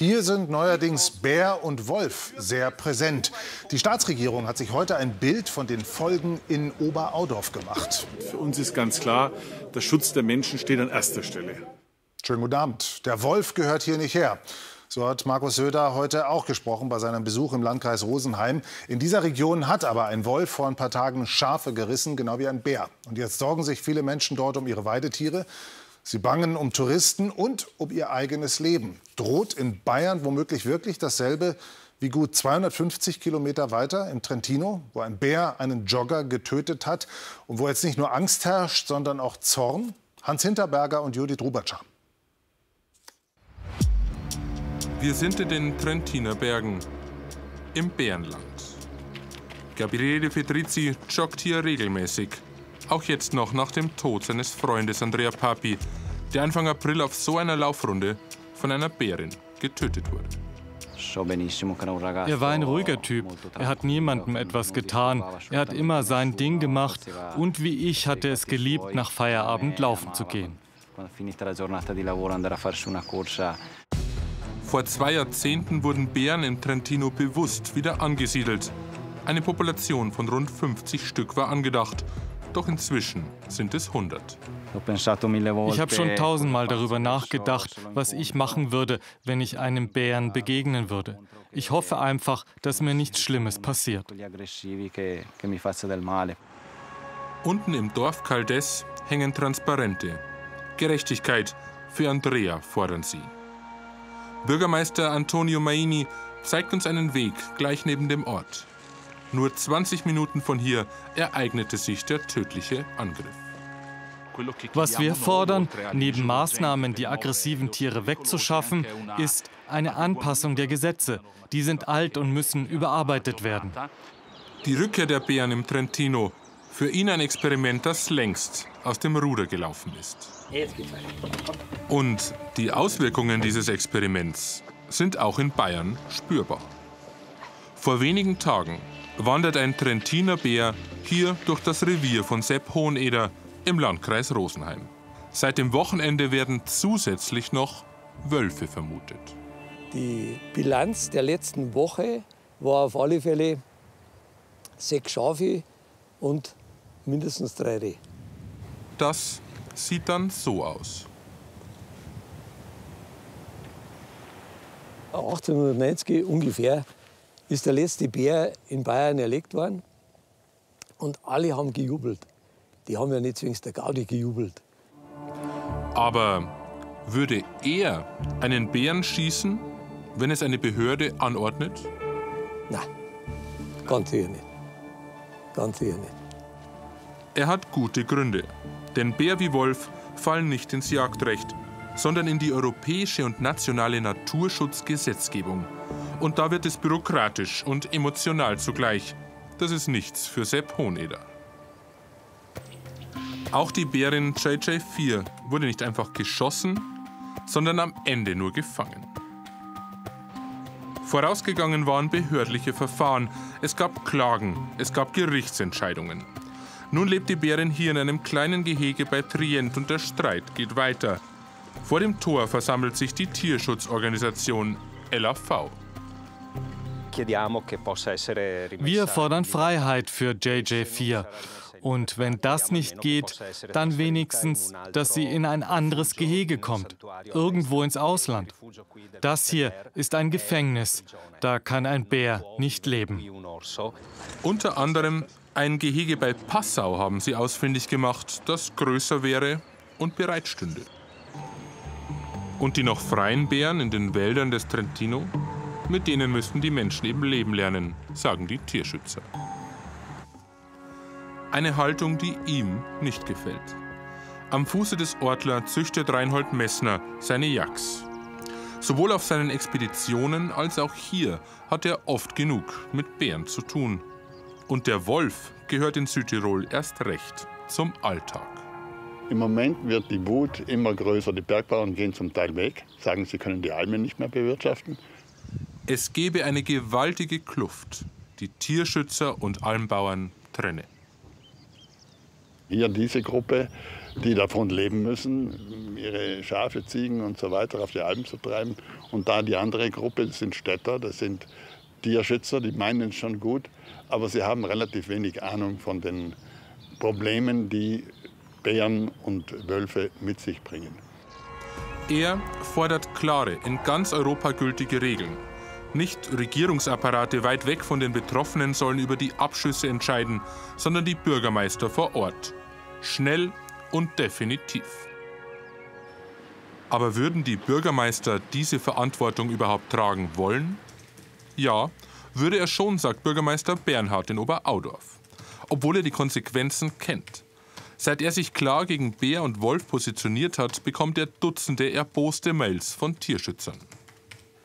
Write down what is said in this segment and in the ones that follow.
Hier sind neuerdings Bär und Wolf sehr präsent. Die Staatsregierung hat sich heute ein Bild von den Folgen in Oberaudorf gemacht. Für uns ist ganz klar, der Schutz der Menschen steht an erster Stelle. Schönen guten Abend. Der Wolf gehört hier nicht her. So hat Markus Söder heute auch gesprochen bei seinem Besuch im Landkreis Rosenheim. In dieser Region hat aber ein Wolf vor ein paar Tagen Schafe gerissen, genau wie ein Bär. Und jetzt sorgen sich viele Menschen dort um ihre Weidetiere. Sie bangen um Touristen und um ihr eigenes Leben. Droht in Bayern womöglich wirklich dasselbe wie gut 250 Kilometer weiter im Trentino, wo ein Bär einen Jogger getötet hat und wo jetzt nicht nur Angst herrscht, sondern auch Zorn? Hans Hinterberger und Judith Rubatscher. Wir sind in den Trentiner Bergen, im Bärenland. Gabriele Petrizi joggt hier regelmäßig. Auch jetzt noch nach dem Tod seines Freundes Andrea Papi, der Anfang April auf so einer Laufrunde von einer Bärin getötet wurde. Er war ein ruhiger Typ. Er hat niemandem etwas getan. Er hat immer sein Ding gemacht und wie ich hatte es geliebt, nach Feierabend laufen zu gehen. Vor zwei Jahrzehnten wurden Bären im Trentino bewusst wieder angesiedelt. Eine Population von rund 50 Stück war angedacht. Doch inzwischen sind es 100. Ich habe schon tausendmal darüber nachgedacht, was ich machen würde, wenn ich einem Bären begegnen würde. Ich hoffe einfach, dass mir nichts Schlimmes passiert. Unten im Dorf Caldes hängen Transparente. Gerechtigkeit für Andrea fordern sie. Bürgermeister Antonio Maini zeigt uns einen Weg gleich neben dem Ort. Nur 20 Minuten von hier ereignete sich der tödliche Angriff. Was wir fordern, neben Maßnahmen, die aggressiven Tiere wegzuschaffen, ist eine Anpassung der Gesetze. Die sind alt und müssen überarbeitet werden. Die Rückkehr der Bären im Trentino, für ihn ein Experiment, das längst aus dem Ruder gelaufen ist. Und die Auswirkungen dieses Experiments sind auch in Bayern spürbar. Vor wenigen Tagen wandert ein Trentiner Bär hier durch das Revier von Sepp Hoheneder im Landkreis Rosenheim. Seit dem Wochenende werden zusätzlich noch Wölfe vermutet. Die Bilanz der letzten Woche war auf alle Fälle sechs Schafe und mindestens drei Rehe. Das sieht dann so aus. 1890 ungefähr ist der letzte Bär in Bayern erlegt worden. Und alle haben gejubelt. Die haben ja nicht wegen der Gaudi gejubelt. Aber würde er einen Bären schießen, wenn es eine Behörde anordnet? Nein, ganz sicher nicht. Ganz sicher nicht. Er hat gute Gründe. Denn Bär wie Wolf fallen nicht ins Jagdrecht, sondern in die europäische und nationale Naturschutzgesetzgebung. Und da wird es bürokratisch und emotional zugleich. Das ist nichts für Sepp Hohneder. Auch die Bärin JJ4 wurde nicht einfach geschossen, sondern am Ende nur gefangen. Vorausgegangen waren behördliche Verfahren, es gab Klagen, es gab Gerichtsentscheidungen. Nun lebt die Bärin hier in einem kleinen Gehege bei Trient und der Streit geht weiter. Vor dem Tor versammelt sich die Tierschutzorganisation LAV. Wir fordern Freiheit für JJ4. Und wenn das nicht geht, dann wenigstens, dass sie in ein anderes Gehege kommt, irgendwo ins Ausland. Das hier ist ein Gefängnis. Da kann ein Bär nicht leben. Unter anderem ein Gehege bei Passau haben sie ausfindig gemacht, das größer wäre und bereitstünde. Und die noch freien Bären in den Wäldern des Trentino? Mit denen müssten die Menschen eben leben lernen, sagen die Tierschützer. Eine Haltung, die ihm nicht gefällt. Am Fuße des Ortler züchtet Reinhold Messner seine Jacks. Sowohl auf seinen Expeditionen als auch hier hat er oft genug mit Bären zu tun. Und der Wolf gehört in Südtirol erst recht zum Alltag. Im Moment wird die Wut immer größer. Die Bergbauern gehen zum Teil weg, sagen, sie können die Almen nicht mehr bewirtschaften. Es gebe eine gewaltige Kluft, die Tierschützer und Almbauern trenne. Hier diese Gruppe, die davon leben müssen, ihre Schafe, Ziegen und so weiter auf die Alpen zu treiben. Und da die andere Gruppe, das sind Städter, das sind Tierschützer, die meinen es schon gut, aber sie haben relativ wenig Ahnung von den Problemen, die Bären und Wölfe mit sich bringen. Er fordert klare, in ganz Europa gültige Regeln. Nicht Regierungsapparate weit weg von den Betroffenen sollen über die Abschüsse entscheiden, sondern die Bürgermeister vor Ort. Schnell und definitiv. Aber würden die Bürgermeister diese Verantwortung überhaupt tragen wollen? Ja, würde er schon, sagt Bürgermeister Bernhard in Oberaudorf. Obwohl er die Konsequenzen kennt. Seit er sich klar gegen Bär und Wolf positioniert hat, bekommt er Dutzende erboste Mails von Tierschützern.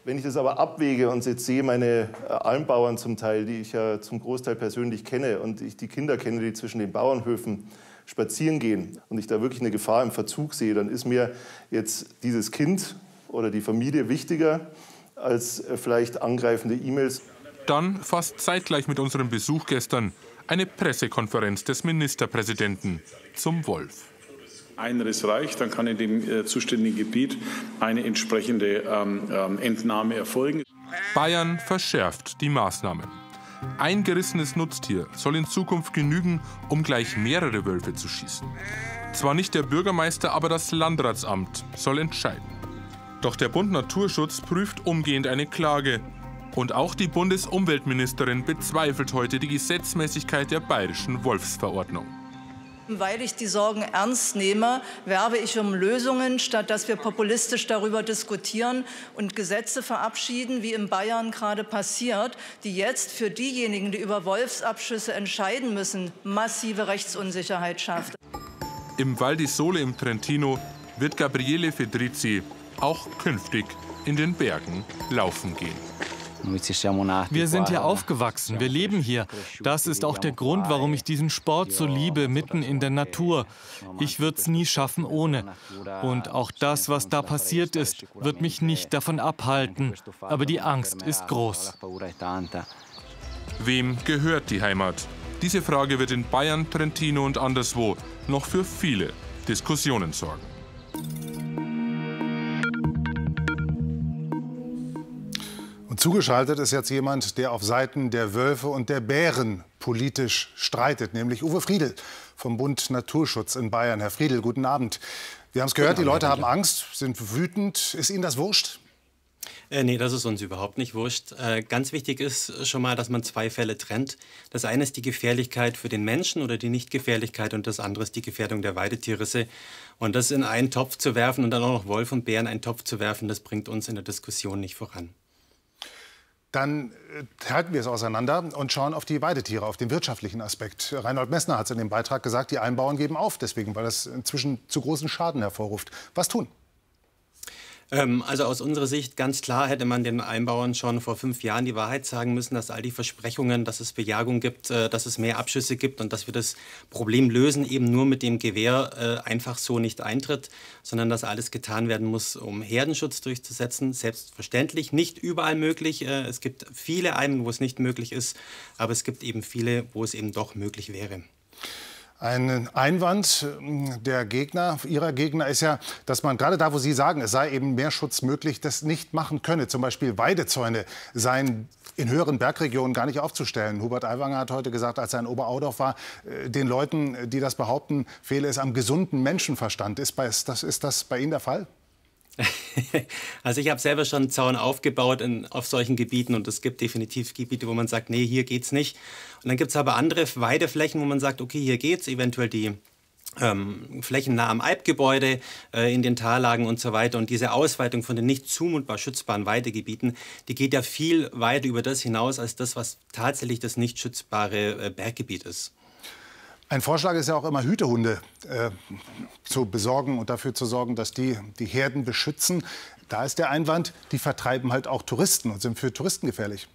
Wenn ich das aber abwäge und jetzt sehe meine äh, Almbauern zum Teil, die ich ja zum Großteil persönlich kenne und ich die Kinder kenne, die zwischen den Bauernhöfen spazieren gehen und ich da wirklich eine Gefahr im Verzug sehe, dann ist mir jetzt dieses Kind oder die Familie wichtiger als äh, vielleicht angreifende E-Mails. Dann fast zeitgleich mit unserem Besuch gestern eine Pressekonferenz des Ministerpräsidenten zum Wolf. Eineres reicht, dann kann in dem äh, zuständigen Gebiet eine entsprechende ähm, ähm, Entnahme erfolgen. Bayern verschärft die Maßnahmen. Ein gerissenes Nutztier soll in Zukunft genügen, um gleich mehrere Wölfe zu schießen. Zwar nicht der Bürgermeister, aber das Landratsamt soll entscheiden. Doch der Bund Naturschutz prüft umgehend eine Klage. Und auch die Bundesumweltministerin bezweifelt heute die Gesetzmäßigkeit der bayerischen Wolfsverordnung. Weil ich die Sorgen ernst nehme, werbe ich um Lösungen, statt dass wir populistisch darüber diskutieren und Gesetze verabschieden, wie in Bayern gerade passiert, die jetzt für diejenigen, die über Wolfsabschüsse entscheiden müssen, massive Rechtsunsicherheit schafft. Im Val di Sole im Trentino wird Gabriele Fedrizzi auch künftig in den Bergen laufen gehen. Wir sind hier aufgewachsen, wir leben hier. Das ist auch der Grund, warum ich diesen Sport so liebe, mitten in der Natur. Ich würde es nie schaffen ohne. Und auch das, was da passiert ist, wird mich nicht davon abhalten. Aber die Angst ist groß. Wem gehört die Heimat? Diese Frage wird in Bayern, Trentino und anderswo noch für viele Diskussionen sorgen. Und zugeschaltet ist jetzt jemand, der auf Seiten der Wölfe und der Bären politisch streitet, nämlich Uwe Friedel vom Bund Naturschutz in Bayern. Herr Friedel, guten Abend. Wir haben es gehört, die Leute haben Angst, sind wütend. Ist Ihnen das wurscht? Äh, nee, das ist uns überhaupt nicht wurscht. Äh, ganz wichtig ist schon mal, dass man zwei Fälle trennt. Das eine ist die Gefährlichkeit für den Menschen oder die Nichtgefährlichkeit und das andere ist die Gefährdung der Weidetierrisse. Und das in einen Topf zu werfen und dann auch noch Wolf und Bären in einen Topf zu werfen, das bringt uns in der Diskussion nicht voran. Dann äh, halten wir es auseinander und schauen auf die Weidetiere, auf den wirtschaftlichen Aspekt. Reinhold Messner hat es in dem Beitrag gesagt, die Einbauern geben auf, deswegen, weil das inzwischen zu großen Schaden hervorruft. Was tun? Ähm, also aus unserer Sicht ganz klar hätte man den Einbauern schon vor fünf Jahren die Wahrheit sagen müssen, dass all die Versprechungen, dass es Bejagung gibt, äh, dass es mehr Abschüsse gibt und dass wir das Problem lösen, eben nur mit dem Gewehr äh, einfach so nicht eintritt, sondern dass alles getan werden muss, um Herdenschutz durchzusetzen. Selbstverständlich nicht überall möglich. Äh, es gibt viele Almen, wo es nicht möglich ist, aber es gibt eben viele, wo es eben doch möglich wäre. Ein Einwand äh, der Gegner, Ihrer Gegner ist ja, dass man gerade da, wo Sie sagen, es sei eben mehr Schutz möglich, das nicht machen könne. Zum Beispiel Weidezäune seien in höheren Bergregionen gar nicht aufzustellen. Hubert Aiwanger hat heute gesagt, als er in Oberaudorf war, äh, den Leuten, die das behaupten, fehle es am gesunden Menschenverstand. Ist das, ist das bei Ihnen der Fall? Also ich habe selber schon einen Zaun aufgebaut in, auf solchen Gebieten und es gibt definitiv Gebiete, wo man sagt, nee, hier geht's nicht. Und dann gibt es aber andere Weideflächen, wo man sagt, okay, hier geht's, eventuell die ähm, Flächen nah am Alpgebäude, äh, in den Tallagen und so weiter. Und diese Ausweitung von den nicht zumutbar schützbaren Weidegebieten, die geht ja viel weiter über das hinaus, als das, was tatsächlich das nicht schützbare äh, Berggebiet ist. Ein Vorschlag ist ja auch immer, Hütehunde äh, zu besorgen und dafür zu sorgen, dass die die Herden beschützen. Da ist der Einwand, die vertreiben halt auch Touristen und sind für Touristen gefährlich.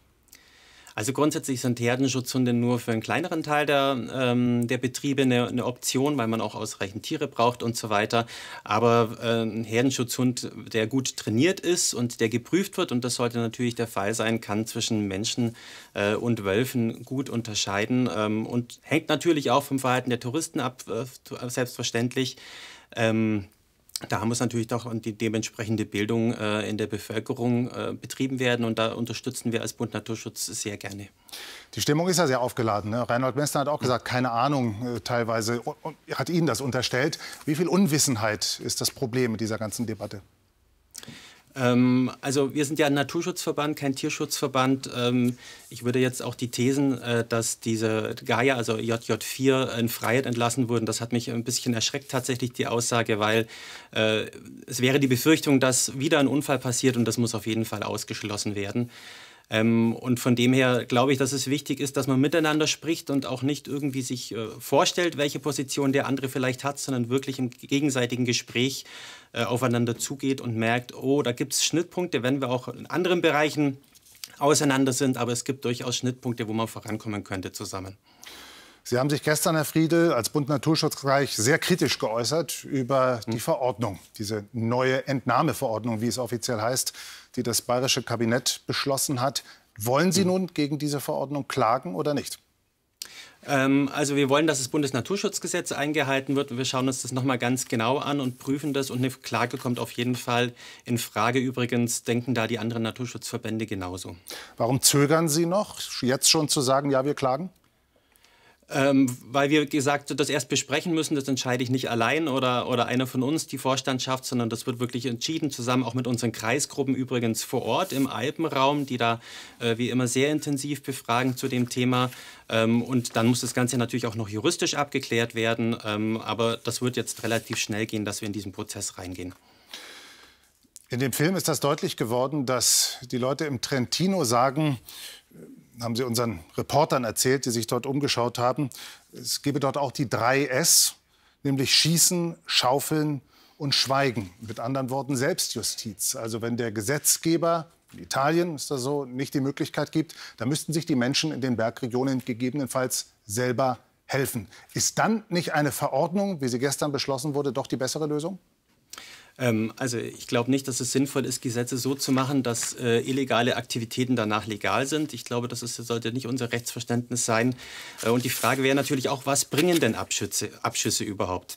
Also grundsätzlich sind Herdenschutzhunde nur für einen kleineren Teil der, ähm, der Betriebe eine, eine, Option, weil man auch ausreichend Tiere braucht und so weiter. Aber äh, ein Herdenschutzhund, der gut trainiert ist und der geprüft wird, und das sollte natürlich der Fall sein, kann zwischen Menschen äh, und Wölfen gut unterscheiden ähm, und hängt natürlich auch vom Verhalten der Touristen ab, äh, selbstverständlich. Ähm, da muss natürlich doch die dementsprechende Bildung äh, in der Bevölkerung äh, betrieben werden und da unterstützen wir als Bund Naturschutz sehr gerne. Die Stimmung ist ja sehr aufgeladen. Ne? Reinhold Messner hat auch gesagt, keine Ahnung äh, teilweise, hat Ihnen das unterstellt. Wie viel Unwissenheit ist das Problem mit dieser ganzen Debatte? Ähm, also wir sind ja ein Naturschutzverband, kein Tierschutzverband. Ähm, ich würde jetzt auch die Thesen, äh, dass diese Gaia, also JJ4, in Freiheit entlassen wurden, das hat mich ein bisschen erschreckt tatsächlich die Aussage, weil äh, es wäre die Befürchtung, dass wieder ein Unfall passiert und das muss auf jeden Fall ausgeschlossen werden. Ähm, und von dem her glaube ich, dass es wichtig ist, dass man miteinander spricht und auch nicht irgendwie sich äh, vorstellt, welche Position der andere vielleicht hat, sondern wirklich im gegenseitigen Gespräch äh, aufeinander zugeht und merkt, oh, da gibt es Schnittpunkte, wenn wir auch in anderen Bereichen auseinander sind, aber es gibt durchaus Schnittpunkte, wo man vorankommen könnte zusammen. Sie haben sich gestern, Herr Friedel, als Bund Naturschutzbereich sehr kritisch geäußert über die hm. Verordnung, diese neue Entnahmeverordnung, wie es offiziell heißt, die das bayerische Kabinett beschlossen hat. Wollen Sie hm. nun gegen diese Verordnung klagen oder nicht? Ähm, also wir wollen, dass das Bundesnaturschutzgesetz eingehalten wird. Wir schauen uns das noch mal ganz genau an und prüfen das. Und eine Klage kommt auf jeden Fall in Frage. Übrigens denken da die anderen Naturschutzverbände genauso. Warum zögern Sie noch, jetzt schon zu sagen, ja, wir klagen? Ähm, weil wir gesagt das erst besprechen müssen. Das entscheide ich nicht allein oder, oder einer von uns, die Vorstandschaft, sondern das wird wirklich entschieden, zusammen auch mit unseren Kreisgruppen übrigens vor Ort im Alpenraum, die da äh, wie immer sehr intensiv befragen zu dem Thema. Ähm, und dann muss das Ganze natürlich auch noch juristisch abgeklärt werden. Ähm, aber das wird jetzt relativ schnell gehen, dass wir in diesen Prozess reingehen. In dem Film ist das deutlich geworden, dass die Leute im Trentino sagen, haben Sie unseren Reportern erzählt, die sich dort umgeschaut haben. Es gebe dort auch die drei S, nämlich Schießen, Schaufeln und Schweigen. Mit anderen Worten Selbstjustiz. Also wenn der Gesetzgeber, in Italien ist das so, nicht die Möglichkeit gibt, dann müssten sich die Menschen in den Bergregionen gegebenenfalls selber helfen. Ist dann nicht eine Verordnung, wie sie gestern beschlossen wurde, doch die bessere Lösung? Ähm, also ich glaube nicht, dass es sinnvoll ist, Gesetze so zu machen, dass äh, illegale Aktivitäten danach legal sind. Ich glaube, das ist, sollte nicht unser Rechtsverständnis sein. Äh, und die Frage wäre natürlich auch, was bringen denn Abschüsse, Abschüsse überhaupt?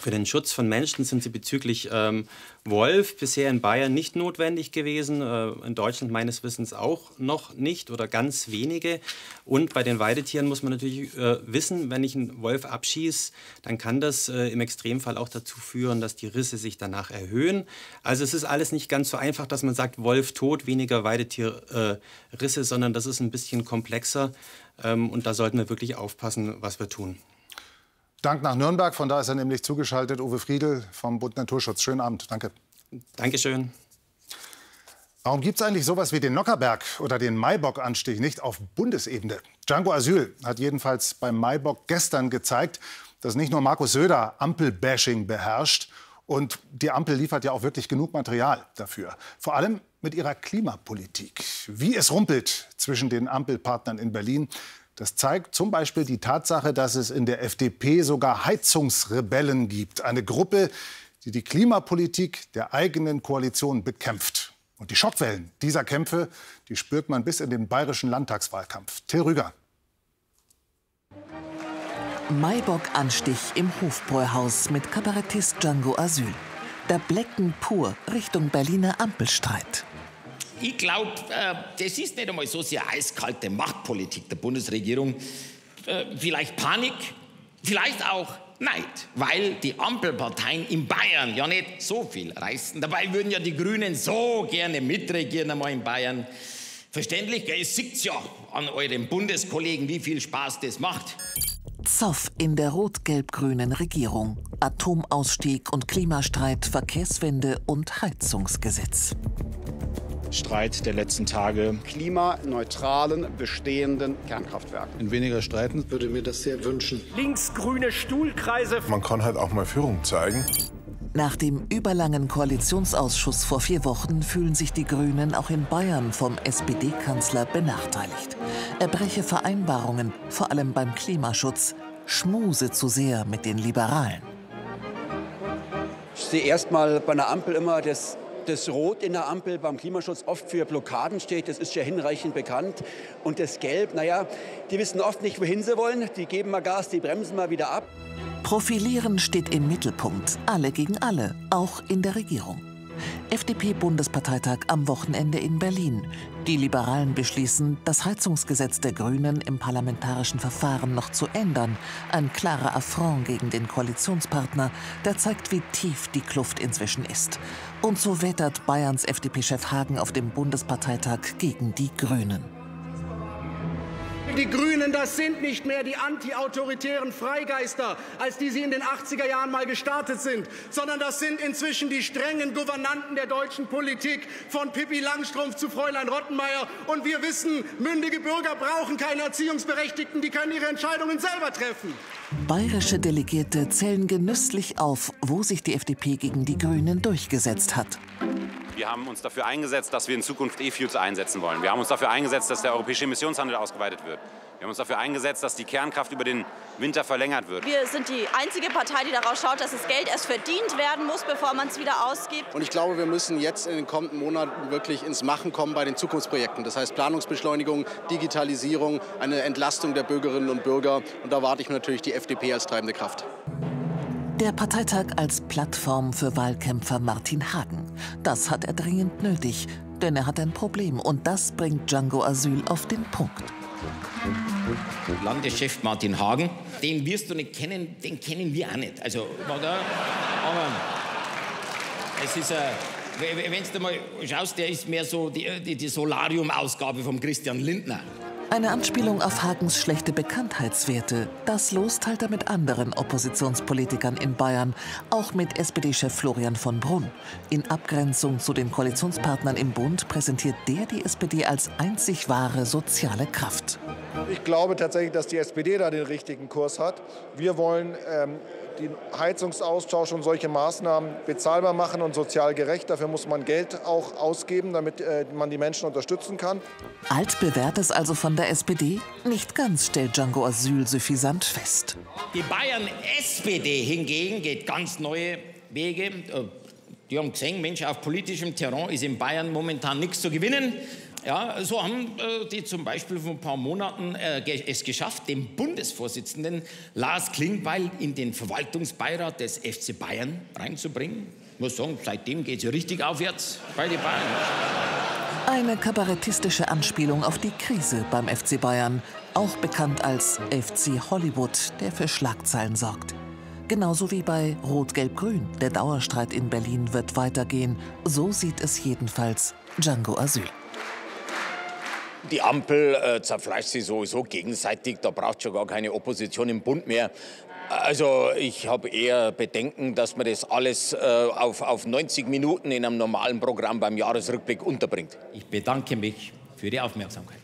Für den Schutz von Menschen sind sie bezüglich ähm, Wolf bisher in Bayern nicht notwendig gewesen, äh, in Deutschland meines Wissens auch noch nicht oder ganz wenige. Und bei den Weidetieren muss man natürlich äh, wissen, wenn ich einen Wolf abschieße, dann kann das äh, im Extremfall auch dazu führen, dass die Risse sich danach erhöhen. Also es ist alles nicht ganz so einfach, dass man sagt, Wolf tot, weniger Weidetierrisse, äh, sondern das ist ein bisschen komplexer. Ähm, und da sollten wir wirklich aufpassen, was wir tun. Dank nach Nürnberg. Von da ist er nämlich zugeschaltet. Uwe Friedel vom Bund Naturschutz. Schönen Abend. Danke. Dankeschön. Warum gibt es eigentlich sowas wie den Nockerberg oder den Maibock-Anstich nicht auf Bundesebene? Django Asyl hat jedenfalls beim Maibock gestern gezeigt, dass nicht nur Markus Söder Ampelbashing beherrscht. Und die Ampel liefert ja auch wirklich genug Material dafür. Vor allem mit ihrer Klimapolitik. Wie es rumpelt zwischen den Ampelpartnern in Berlin, das zeigt zum Beispiel die Tatsache, dass es in der FDP sogar Heizungsrebellen gibt. Eine Gruppe, die die Klimapolitik der eigenen Koalition bekämpft. Und die Schockwellen dieser Kämpfe, die spürt man bis in den bayerischen Landtagswahlkampf. Till Rüger. Maibock-Anstich im Hofbräuhaus mit Kabarettist Django Asyl. Der Blecken pur Richtung Berliner Ampelstreit ich glaube, äh, das ist nicht einmal so sehr eiskalte Machtpolitik der Bundesregierung. Äh, vielleicht Panik, vielleicht auch Neid, weil die Ampelparteien in Bayern ja nicht so viel reißen. Dabei würden ja die Grünen so gerne mitregieren einmal in Bayern. Verständlich, es sieht ja an euren Bundeskollegen, wie viel Spaß das macht. Zoff in der rot-gelb-grünen Regierung. Atomausstieg und Klimastreit, Verkehrswende und Heizungsgesetz. Streit der letzten Tage. Klimaneutralen bestehenden Kernkraftwerken. In weniger streiten. würde mir das sehr wünschen. Linksgrüne Stuhlkreise. Man kann halt auch mal Führung zeigen. Nach dem überlangen Koalitionsausschuss vor vier Wochen fühlen sich die Grünen auch in Bayern vom SPD-Kanzler benachteiligt. Er breche Vereinbarungen, vor allem beim Klimaschutz, schmuse zu sehr mit den Liberalen. Ich sehe erstmal bei einer Ampel immer das das Rot in der Ampel beim Klimaschutz oft für Blockaden steht, das ist ja hinreichend bekannt. Und das Gelb, naja, die wissen oft nicht, wohin sie wollen. Die geben mal Gas, die bremsen mal wieder ab. Profilieren steht im Mittelpunkt. Alle gegen alle, auch in der Regierung. FDP-Bundesparteitag am Wochenende in Berlin. Die Liberalen beschließen, das Heizungsgesetz der Grünen im parlamentarischen Verfahren noch zu ändern. Ein klarer Affront gegen den Koalitionspartner, der zeigt, wie tief die Kluft inzwischen ist. Und so wettert Bayerns FDP-Chef Hagen auf dem Bundesparteitag gegen die Grünen. Die Grünen, das sind nicht mehr die antiautoritären Freigeister, als die sie in den 80er Jahren mal gestartet sind, sondern das sind inzwischen die strengen Gouvernanten der deutschen Politik, von Pippi Langstrumpf zu Fräulein Rottenmeier. Und wir wissen, mündige Bürger brauchen keine Erziehungsberechtigten, die können ihre Entscheidungen selber treffen. Bayerische Delegierte zählen genüsslich auf, wo sich die FDP gegen die Grünen durchgesetzt hat. Wir haben uns dafür eingesetzt, dass wir in Zukunft E-Fuels einsetzen wollen. Wir haben uns dafür eingesetzt, dass der europäische Emissionshandel ausgeweitet wird. Wir haben uns dafür eingesetzt, dass die Kernkraft über den Winter verlängert wird. Wir sind die einzige Partei, die darauf schaut, dass das Geld erst verdient werden muss, bevor man es wieder ausgibt. Und ich glaube, wir müssen jetzt in den kommenden Monaten wirklich ins Machen kommen bei den Zukunftsprojekten. Das heißt Planungsbeschleunigung, Digitalisierung, eine Entlastung der Bürgerinnen und Bürger. Und da warte ich natürlich die FDP als treibende Kraft. Der Parteitag als Plattform für Wahlkämpfer Martin Hagen. Das hat er dringend nötig, denn er hat ein Problem und das bringt Django Asyl auf den Punkt. Landeschef Martin Hagen, den wirst du nicht kennen, den kennen wir auch nicht. Also, oder? Aber es ist, äh, wenn du mal schaust, der ist mehr so die, die, die Solarium-Ausgabe vom Christian Lindner. Eine Anspielung auf Hagens schlechte Bekanntheitswerte. Das Los teilt er mit anderen Oppositionspolitikern in Bayern, auch mit SPD-Chef Florian von Brunn. In Abgrenzung zu den Koalitionspartnern im Bund präsentiert der die SPD als einzig wahre soziale Kraft. Ich glaube tatsächlich, dass die SPD da den richtigen Kurs hat. Wir wollen ähm, den Heizungsaustausch und solche Maßnahmen bezahlbar machen und sozial gerecht. Dafür muss man Geld auch ausgeben, damit äh, man die Menschen unterstützen kann. Altbewährtes also von der SPD? Nicht ganz, stellt Django Asyl suffisant fest. Die Bayern-SPD hingegen geht ganz neue Wege. Äh, die haben gesehen, Mensch, auf politischem Terrain ist in Bayern momentan nichts zu gewinnen. Ja, so haben äh, die zum Beispiel vor ein paar Monaten äh, es geschafft, den Bundesvorsitzenden Lars Klingbeil in den Verwaltungsbeirat des FC Bayern reinzubringen. Ich muss sagen, seitdem geht es richtig aufwärts bei den Bayern. Eine kabarettistische Anspielung auf die Krise beim FC Bayern, auch bekannt als FC Hollywood, der für Schlagzeilen sorgt. Genauso wie bei Rot-Gelb-Grün. Der Dauerstreit in Berlin wird weitergehen. So sieht es jedenfalls Django Asyl. Die Ampel äh, zerfleischt sich sowieso gegenseitig. Da braucht schon gar keine Opposition im Bund mehr. Also ich habe eher Bedenken, dass man das alles äh, auf, auf 90 Minuten in einem normalen Programm beim Jahresrückblick unterbringt. Ich bedanke mich für die Aufmerksamkeit.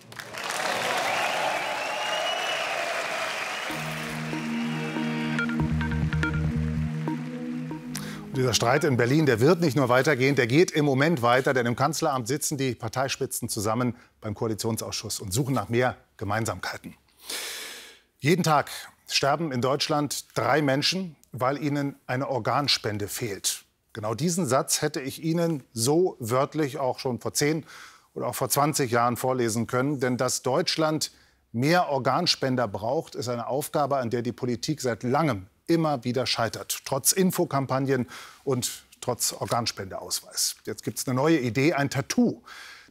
Dieser Streit in Berlin, der wird nicht nur weitergehen, der geht im Moment weiter, denn im Kanzleramt sitzen die Parteispitzen zusammen beim Koalitionsausschuss und suchen nach mehr Gemeinsamkeiten. Jeden Tag sterben in Deutschland drei Menschen, weil ihnen eine Organspende fehlt. Genau diesen Satz hätte ich Ihnen so wörtlich auch schon vor 10 oder auch vor 20 Jahren vorlesen können. Denn dass Deutschland mehr Organspender braucht, ist eine Aufgabe, an der die Politik seit langem immer wieder scheitert, trotz Infokampagnen und trotz Organspendeausweis. Jetzt gibt es eine neue Idee, ein Tattoo,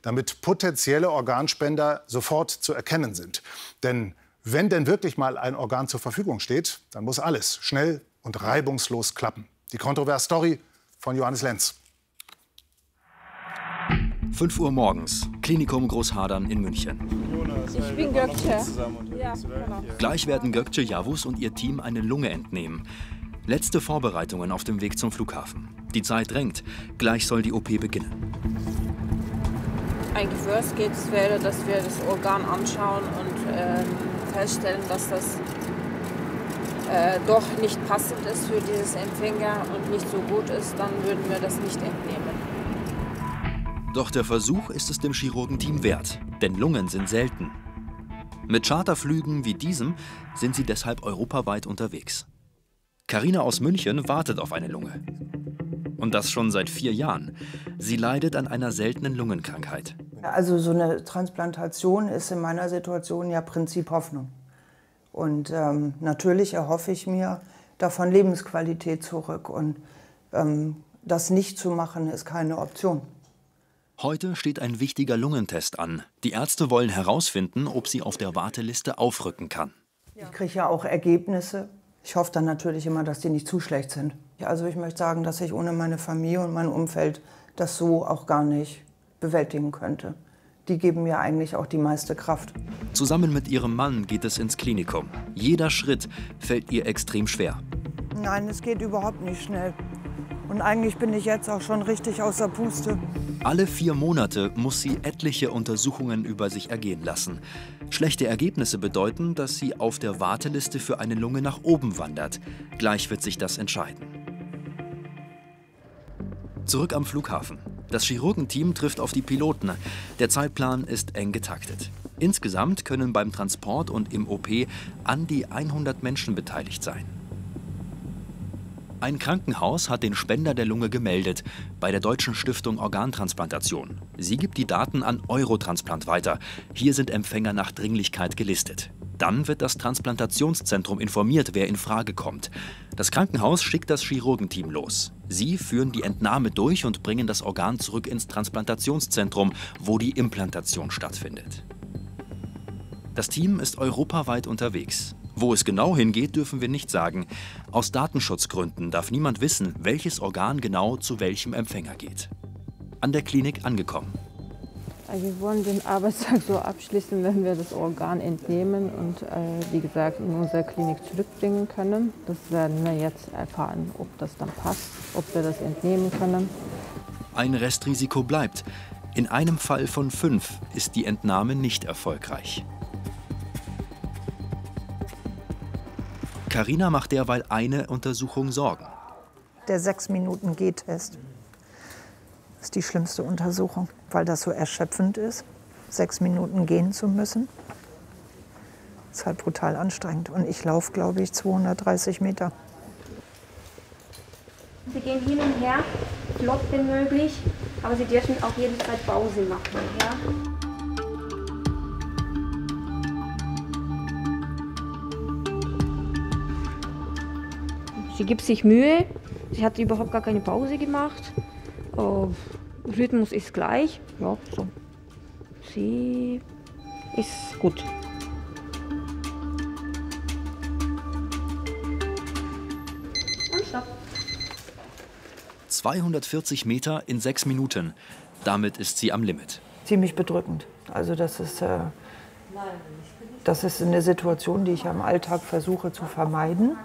damit potenzielle Organspender sofort zu erkennen sind. Denn wenn denn wirklich mal ein Organ zur Verfügung steht, dann muss alles schnell und reibungslos klappen. Die Kontrovers-Story von Johannes Lenz. 5 Uhr morgens, Klinikum Großhadern in München. Ich bin Gökçe. Ja, genau. Gleich werden Gökçe Yavuz und ihr Team eine Lunge entnehmen. Letzte Vorbereitungen auf dem Weg zum Flughafen. Die Zeit drängt. Gleich soll die OP beginnen. Eigentlich worst case wäre, dass wir das Organ anschauen und ähm, feststellen, dass das äh, doch nicht passend ist für dieses Empfänger und nicht so gut ist, dann würden wir das nicht entnehmen. Doch der Versuch ist es dem Chirurgenteam wert, denn Lungen sind selten. Mit Charterflügen wie diesem sind sie deshalb europaweit unterwegs. Karina aus München wartet auf eine Lunge. Und das schon seit vier Jahren. Sie leidet an einer seltenen Lungenkrankheit. Also so eine Transplantation ist in meiner Situation ja Prinzip Hoffnung. Und ähm, natürlich erhoffe ich mir davon Lebensqualität zurück. Und ähm, das nicht zu machen, ist keine Option. Heute steht ein wichtiger Lungentest an. Die Ärzte wollen herausfinden, ob sie auf der Warteliste aufrücken kann. Ich kriege ja auch Ergebnisse. Ich hoffe dann natürlich immer, dass die nicht zu schlecht sind. Also ich möchte sagen, dass ich ohne meine Familie und mein Umfeld das so auch gar nicht bewältigen könnte. Die geben mir eigentlich auch die meiste Kraft. Zusammen mit ihrem Mann geht es ins Klinikum. Jeder Schritt fällt ihr extrem schwer. Nein, es geht überhaupt nicht schnell. Und eigentlich bin ich jetzt auch schon richtig außer Puste. Alle vier Monate muss sie etliche Untersuchungen über sich ergehen lassen. Schlechte Ergebnisse bedeuten, dass sie auf der Warteliste für eine Lunge nach oben wandert. Gleich wird sich das entscheiden. Zurück am Flughafen. Das Chirurgenteam trifft auf die Piloten. Der Zeitplan ist eng getaktet. Insgesamt können beim Transport und im OP an die 100 Menschen beteiligt sein. Ein Krankenhaus hat den Spender der Lunge gemeldet bei der Deutschen Stiftung Organtransplantation. Sie gibt die Daten an Eurotransplant weiter. Hier sind Empfänger nach Dringlichkeit gelistet. Dann wird das Transplantationszentrum informiert, wer in Frage kommt. Das Krankenhaus schickt das Chirurgenteam los. Sie führen die Entnahme durch und bringen das Organ zurück ins Transplantationszentrum, wo die Implantation stattfindet. Das Team ist europaweit unterwegs. Wo es genau hingeht, dürfen wir nicht sagen. Aus Datenschutzgründen darf niemand wissen, welches Organ genau zu welchem Empfänger geht. An der Klinik angekommen. Also wir wollen den Arbeitstag so abschließen, wenn wir das Organ entnehmen und äh, wie gesagt in unsere Klinik zurückbringen können. Das werden wir jetzt erfahren, ob das dann passt, ob wir das entnehmen können. Ein Restrisiko bleibt. In einem Fall von fünf ist die Entnahme nicht erfolgreich. Carina macht derweil eine Untersuchung Sorgen. Der sechs Minuten G-Test ist die schlimmste Untersuchung, weil das so erschöpfend ist, sechs Minuten gehen zu müssen. Das ist halt brutal anstrengend. Und ich laufe, glaube ich, 230 Meter. Sie gehen hin und her, flott wie möglich, aber Sie dürfen auch jederzeit Pause machen. Ja? Sie gibt sich Mühe. Sie hat überhaupt gar keine Pause gemacht. Äh, Rhythmus ist gleich. Ja, so. Sie ist gut. Und stopp. 240 Meter in sechs Minuten. Damit ist sie am Limit. Ziemlich bedrückend. Also das ist, äh, das ist eine Situation, die ich im Alltag versuche zu vermeiden.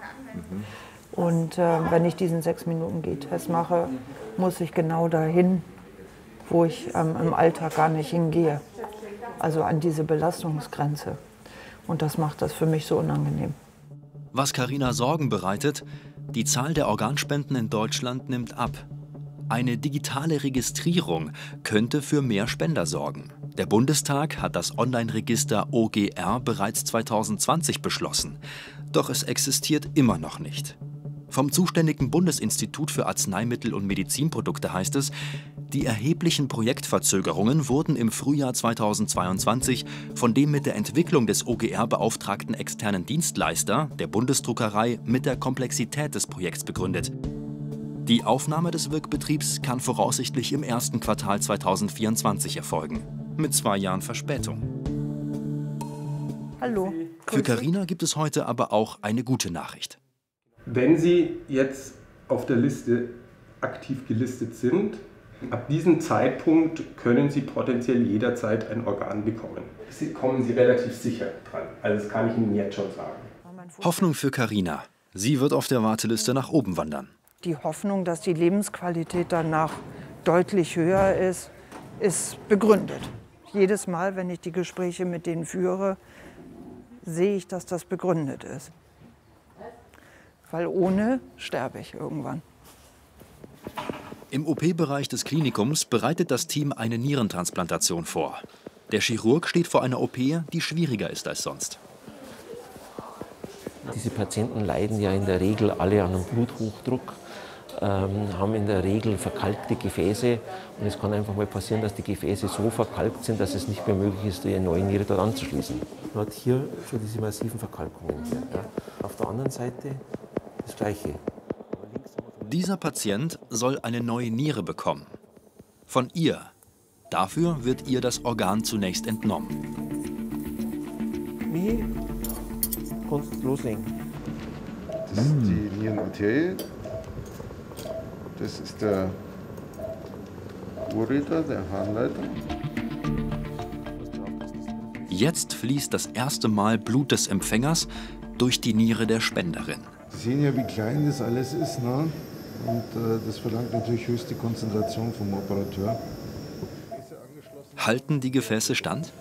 Und äh, wenn ich diesen sechs Minuten G-Test mache, muss ich genau dahin, wo ich ähm, im Alltag gar nicht hingehe. Also an diese Belastungsgrenze. Und das macht das für mich so unangenehm. Was Carina Sorgen bereitet, die Zahl der Organspenden in Deutschland nimmt ab. Eine digitale Registrierung könnte für mehr Spender sorgen. Der Bundestag hat das Online-Register OGR bereits 2020 beschlossen. Doch es existiert immer noch nicht. Vom zuständigen Bundesinstitut für Arzneimittel und Medizinprodukte heißt es, die erheblichen Projektverzögerungen wurden im Frühjahr 2022 von dem mit der Entwicklung des OGR beauftragten externen Dienstleister, der Bundesdruckerei, mit der Komplexität des Projekts begründet. Die Aufnahme des Wirkbetriebs kann voraussichtlich im ersten Quartal 2024 erfolgen, mit zwei Jahren Verspätung. Hallo. Für Carina gibt es heute aber auch eine gute Nachricht. Wenn Sie jetzt auf der Liste aktiv gelistet sind, ab diesem Zeitpunkt können Sie potenziell jederzeit ein Organ bekommen. Sie kommen Sie relativ sicher dran. Also das kann ich Ihnen jetzt schon sagen. Hoffnung für Carina. Sie wird auf der Warteliste nach oben wandern. Die Hoffnung, dass die Lebensqualität danach deutlich höher ist, ist begründet. Jedes Mal, wenn ich die Gespräche mit denen führe, sehe ich, dass das begründet ist. Weil ohne sterbe ich irgendwann. Im OP-Bereich des Klinikums bereitet das Team eine Nierentransplantation vor. Der Chirurg steht vor einer OP, die schwieriger ist als sonst. Diese Patienten leiden ja in der Regel alle an einem Bluthochdruck, ähm, haben in der Regel verkalkte Gefäße und es kann einfach mal passieren, dass die Gefäße so verkalkt sind, dass es nicht mehr möglich ist, eine neue Niere dort anzuschließen. Man hat hier schon diese massiven Verkalkungen. Ja. Auf der anderen Seite das Gleiche. Dieser Patient soll eine neue Niere bekommen. Von ihr. Dafür wird ihr das Organ zunächst entnommen. Wie kannst loslegen? Das ist die Nierenarterie. Das ist der Ureter, der Harnleiter. Jetzt fließt das erste Mal Blut des Empfängers durch die Niere der Spenderin. Sie sehen ja, wie klein das alles ist. Ne? Und äh, das verlangt natürlich höchste Konzentration vom Operateur. Halten die Gefäße stand?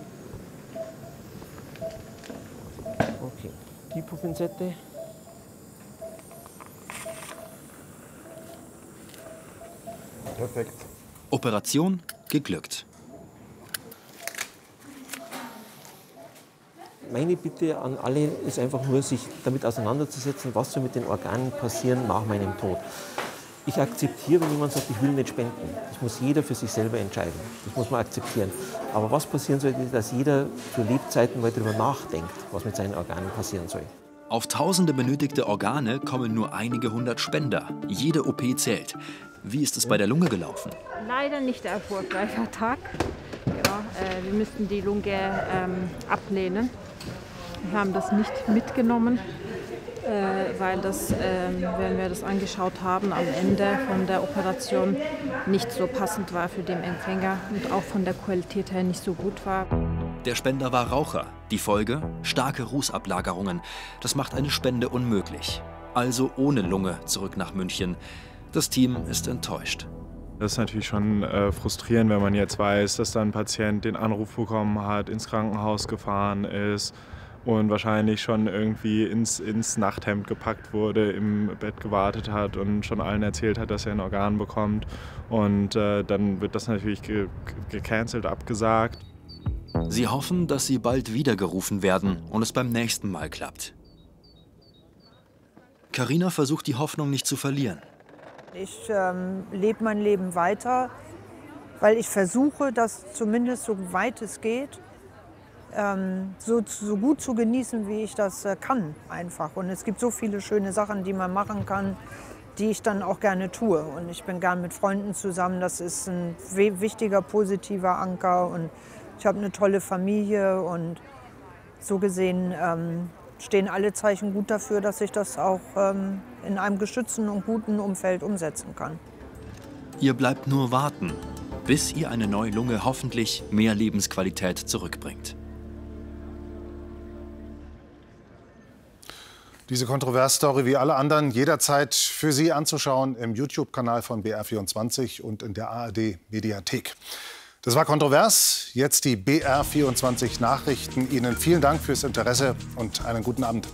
Okay, die Pinzette. Perfekt. Operation geglückt. Meine Bitte an alle ist einfach nur, sich damit auseinanderzusetzen, was soll mit den Organen passieren nach meinem Tod. Ich akzeptiere, wenn jemand sagt, ich will nicht spenden. Das muss jeder für sich selber entscheiden. Das muss man akzeptieren. Aber was passieren soll, ist, dass jeder für Lebzeiten mal darüber nachdenkt, was mit seinen Organen passieren soll. Auf tausende benötigte Organe kommen nur einige hundert Spender. Jede OP zählt. Wie ist es bei der Lunge gelaufen? Leider nicht erfolgreicher Tag. Äh, wir müssten die Lunge ähm, ablehnen. Wir haben das nicht mitgenommen äh, weil das, äh, wenn wir das angeschaut haben, am Ende von der Operation nicht so passend war für den Empfänger und auch von der Qualität her nicht so gut war. Der Spender war Raucher. Die Folge? Starke Rußablagerungen. Das macht eine Spende unmöglich. Also ohne Lunge zurück nach München. Das Team ist enttäuscht. Das ist natürlich schon äh, frustrierend, wenn man jetzt weiß, dass dann ein Patient den Anruf bekommen hat, ins Krankenhaus gefahren ist und wahrscheinlich schon irgendwie ins, ins Nachthemd gepackt wurde, im Bett gewartet hat und schon allen erzählt hat, dass er ein Organ bekommt. Und äh, dann wird das natürlich ge gecancelt, abgesagt. Sie hoffen, dass sie bald wiedergerufen werden und es beim nächsten Mal klappt. Karina versucht die Hoffnung nicht zu verlieren. Ich ähm, lebe mein Leben weiter, weil ich versuche, das zumindest so weit es geht, ähm, so, so, gut zu genießen, wie ich das äh, kann einfach. Und es gibt so viele schöne Sachen, die man machen kann, die ich dann auch gerne tue. Und ich bin gern mit Freunden zusammen. Das ist ein wichtiger, positiver Anker. Und ich habe eine tolle Familie. Und so gesehen ähm, stehen alle Zeichen gut dafür, dass ich das auch ähm, in einem geschützten und guten Umfeld umsetzen kann. Ihr bleibt nur warten, bis ihr eine neue Lunge hoffentlich mehr Lebensqualität zurückbringt. Diese Kontroversstory wie alle anderen jederzeit für Sie anzuschauen im YouTube-Kanal von BR24 und in der ARD-Mediathek. Das war kontrovers. Jetzt die BR24 Nachrichten. Ihnen vielen Dank fürs Interesse und einen guten Abend.